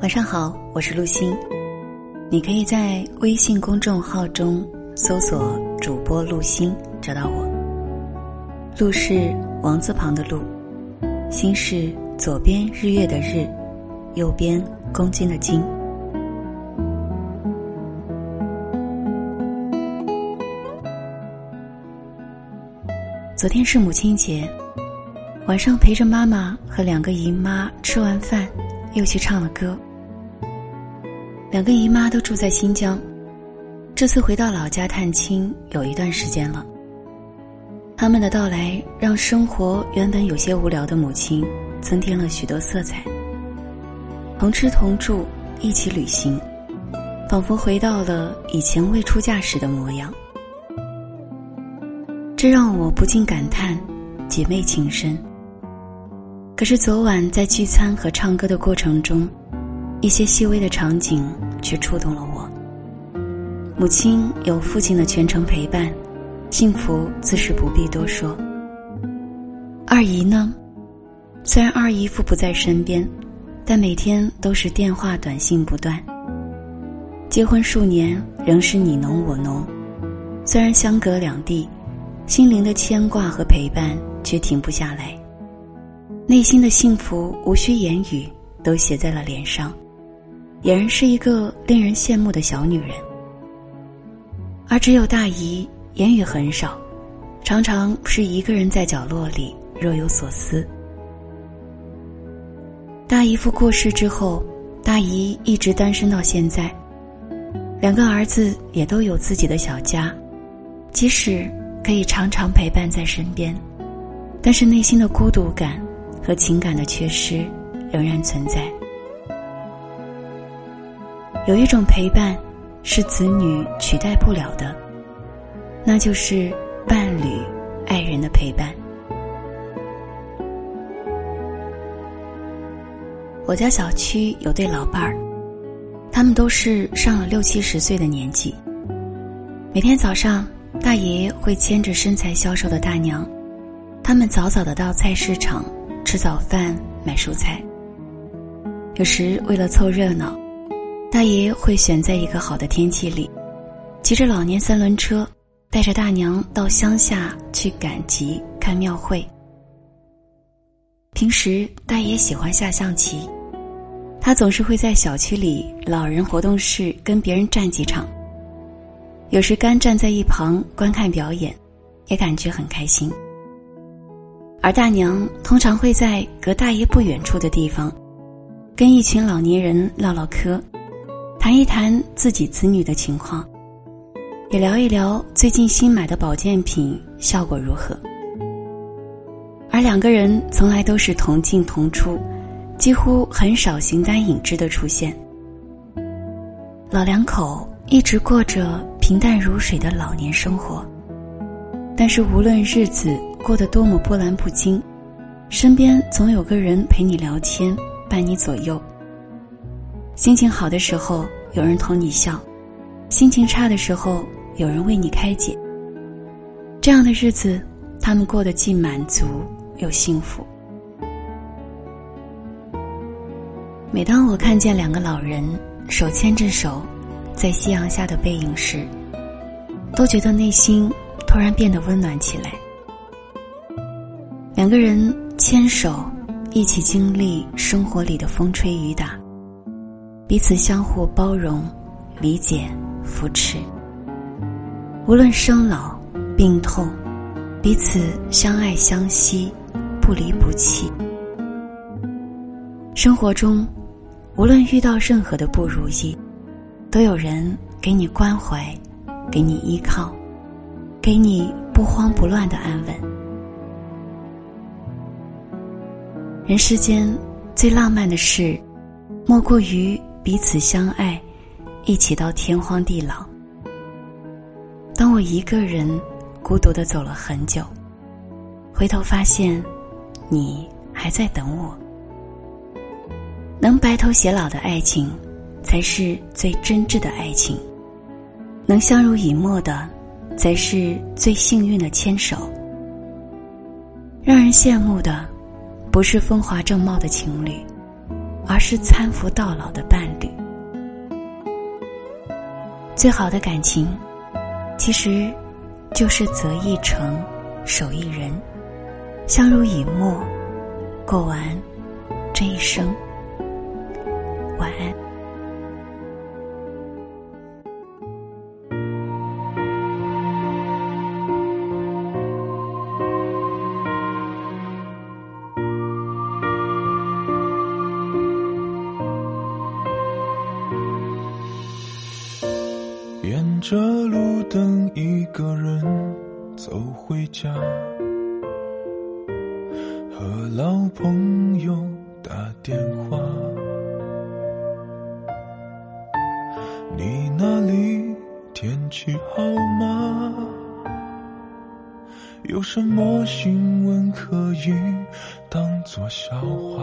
晚上好，我是陆欣。你可以在微信公众号中搜索“主播陆欣”找到我。陆是王字旁的陆，心是左边日月的日，右边公斤的斤。昨天是母亲节，晚上陪着妈妈和两个姨妈吃完饭，又去唱了歌。两个姨妈都住在新疆，这次回到老家探亲有一段时间了。他们的到来让生活原本有些无聊的母亲增添了许多色彩。同吃同住，一起旅行，仿佛回到了以前未出嫁时的模样。这让我不禁感叹姐妹情深。可是昨晚在聚餐和唱歌的过程中。一些细微的场景却触动了我。母亲有父亲的全程陪伴，幸福自是不必多说。二姨呢？虽然二姨夫不在身边，但每天都是电话短信不断。结婚数年，仍是你侬我侬，虽然相隔两地，心灵的牵挂和陪伴却停不下来。内心的幸福无需言语，都写在了脸上。俨然是一个令人羡慕的小女人，而只有大姨言语很少，常常是一个人在角落里若有所思。大姨夫过世之后，大姨一直单身到现在，两个儿子也都有自己的小家，即使可以常常陪伴在身边，但是内心的孤独感和情感的缺失仍然存在。有一种陪伴，是子女取代不了的，那就是伴侣、爱人的陪伴。我家小区有对老伴儿，他们都是上了六七十岁的年纪。每天早上，大爷会牵着身材消瘦的大娘，他们早早的到菜市场吃早饭、买蔬菜。有时为了凑热闹。大爷会选在一个好的天气里，骑着老年三轮车，带着大娘到乡下去赶集、看庙会。平时大爷喜欢下象棋，他总是会在小区里老人活动室跟别人战几场。有时干站在一旁观看表演，也感觉很开心。而大娘通常会在隔大爷不远处的地方，跟一群老年人唠唠嗑。谈一谈自己子女的情况，也聊一聊最近新买的保健品效果如何。而两个人从来都是同进同出，几乎很少形单影只的出现。老两口一直过着平淡如水的老年生活，但是无论日子过得多么波澜不惊，身边总有个人陪你聊天，伴你左右。心情好的时候，有人同你笑；心情差的时候，有人为你开解。这样的日子，他们过得既满足又幸福。每当我看见两个老人手牵着手，在夕阳下的背影时，都觉得内心突然变得温暖起来。两个人牵手，一起经历生活里的风吹雨打。彼此相互包容、理解、扶持。无论生老病痛，彼此相爱相惜，不离不弃。生活中，无论遇到任何的不如意，都有人给你关怀，给你依靠，给你不慌不乱的安稳。人世间最浪漫的事，莫过于。彼此相爱，一起到天荒地老。当我一个人孤独的走了很久，回头发现，你还在等我。能白头偕老的爱情，才是最真挚的爱情；能相濡以沫的，才是最幸运的牵手。让人羡慕的，不是风华正茂的情侣。而是搀扶到老的伴侣。最好的感情，其实就是择一城，守一人，相濡以沫，过完这一生。晚安。着路灯，一个人走回家，和老朋友打电话。你那里天气好吗？有什么新闻可以当作笑话？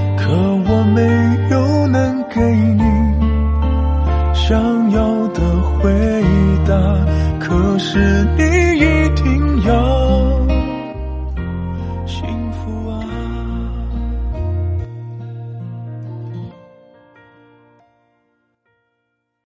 可我没有能给你想要的回答，可是你